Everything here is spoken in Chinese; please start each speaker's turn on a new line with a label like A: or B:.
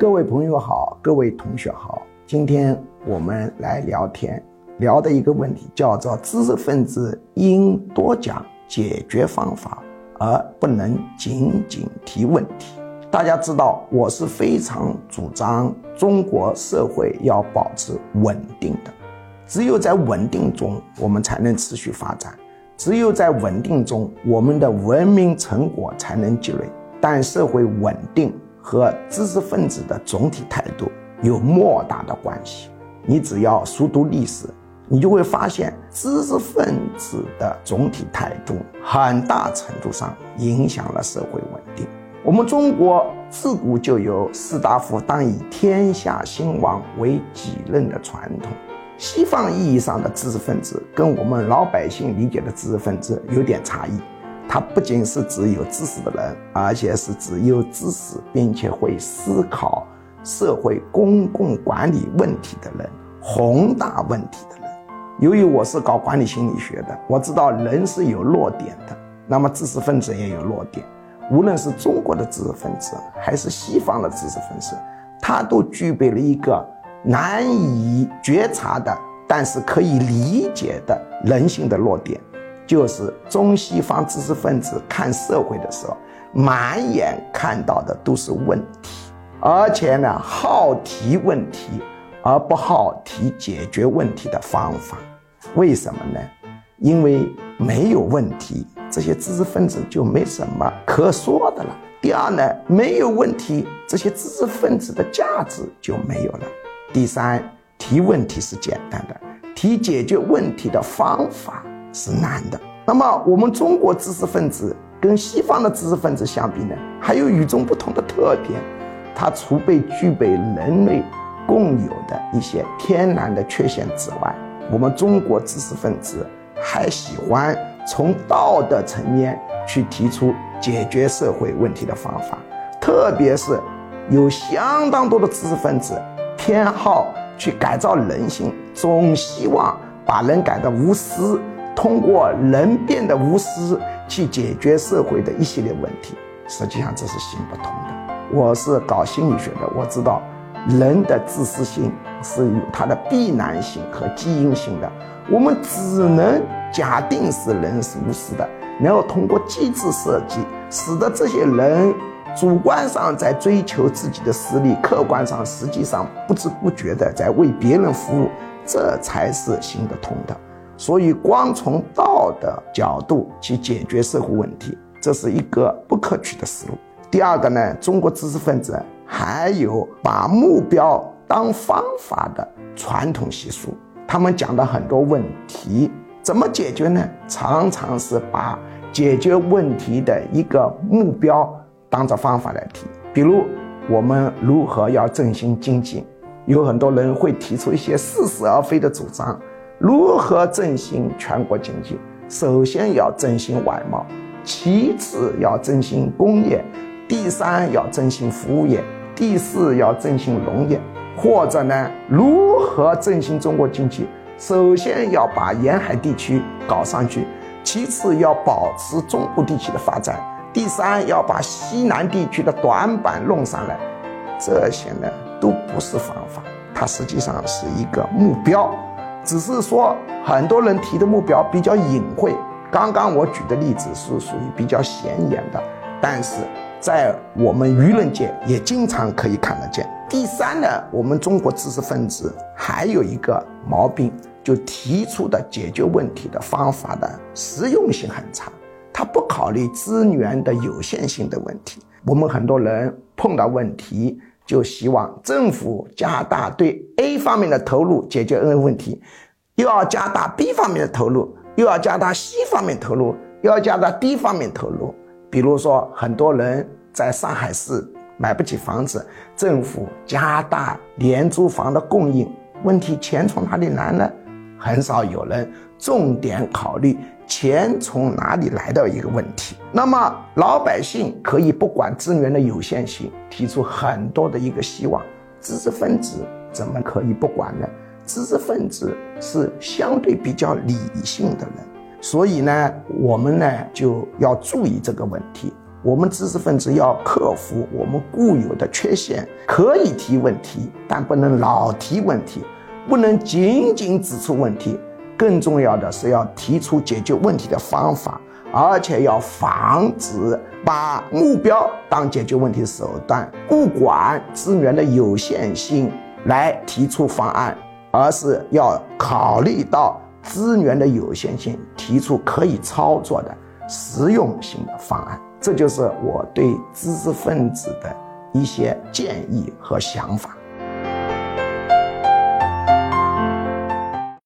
A: 各位朋友好，各位同学好，今天我们来聊天，聊的一个问题叫做知识分子应多讲解决方法，而不能仅仅提问题。大家知道，我是非常主张中国社会要保持稳定的，只有在稳定中，我们才能持续发展；只有在稳定中，我们的文明成果才能积累。但社会稳定。和知识分子的总体态度有莫大的关系。你只要熟读历史，你就会发现，知识分子的总体态度很大程度上影响了社会稳定。我们中国自古就有士大夫当以天下兴亡为己任的传统。西方意义上的知识分子跟我们老百姓理解的知识分子有点差异。它不仅是指有知识的人，而且是指有知识并且会思考社会公共管理问题的人，宏大问题的人。由于我是搞管理心理学的，我知道人是有弱点的，那么知识分子也有弱点。无论是中国的知识分子，还是西方的知识分子，他都具备了一个难以觉察的，但是可以理解的人性的弱点。就是中西方知识分子看社会的时候，满眼看到的都是问题，而且呢，好提问题，而不好提解决问题的方法。为什么呢？因为没有问题，这些知识分子就没什么可说的了。第二呢，没有问题，这些知识分子的价值就没有了。第三，提问题是简单的，提解决问题的方法。是难的。那么，我们中国知识分子跟西方的知识分子相比呢，还有与众不同的特点。它除被具备人类共有的一些天然的缺陷之外，我们中国知识分子还喜欢从道德层面去提出解决社会问题的方法。特别是有相当多的知识分子偏好去改造人性，总希望把人改得无私。通过人变得无私去解决社会的一系列问题，实际上这是行不通的。我是搞心理学的，我知道人的自私性是有它的必然性和基因性的。我们只能假定是人是无私的，然后通过机制设计，使得这些人主观上在追求自己的私利，客观上实际上不知不觉的在为别人服务，这才是行得通的。所以，光从道德角度去解决社会问题，这是一个不可取的思路。第二个呢，中国知识分子还有把目标当方法的传统习俗，他们讲的很多问题怎么解决呢？常常是把解决问题的一个目标当做方法来提。比如，我们如何要振兴经济，有很多人会提出一些似是而非的主张。如何振兴全国经济？首先要振兴外贸，其次要振兴工业，第三要振兴服务业，第四要振兴农业。或者呢，如何振兴中国经济？首先要把沿海地区搞上去，其次要保持中部地区的发展，第三要把西南地区的短板弄上来。这些呢，都不是方法，它实际上是一个目标。只是说，很多人提的目标比较隐晦。刚刚我举的例子是属于比较显眼的，但是在我们舆论界也经常可以看得见。第三呢，我们中国知识分子还有一个毛病，就提出的解决问题的方法的实用性很差，他不考虑资源的有限性的问题。我们很多人碰到问题。就希望政府加大对 A 方面的投入，解决 N 问题，又要加大 B 方面的投入，又要加大 C 方面投入，又要加大 D 方面投入。比如说，很多人在上海市买不起房子，政府加大廉租房的供应，问题钱从哪里来呢？很少有人重点考虑。钱从哪里来的一个问题？那么老百姓可以不管资源的有限性，提出很多的一个希望。知识分子怎么可以不管呢？知识分子是相对比较理性的人，所以呢，我们呢就要注意这个问题。我们知识分子要克服我们固有的缺陷，可以提问题，但不能老提问题，不能仅仅指出问题，更重要的是要提出解决问题的方法，而且要防止把目标当解决问题手段，不管资源的有限性来提出方案，而是要考虑到资源的有限性，提出可以操作的实用性的方案。这就是我对知识分子的一些建议和想法。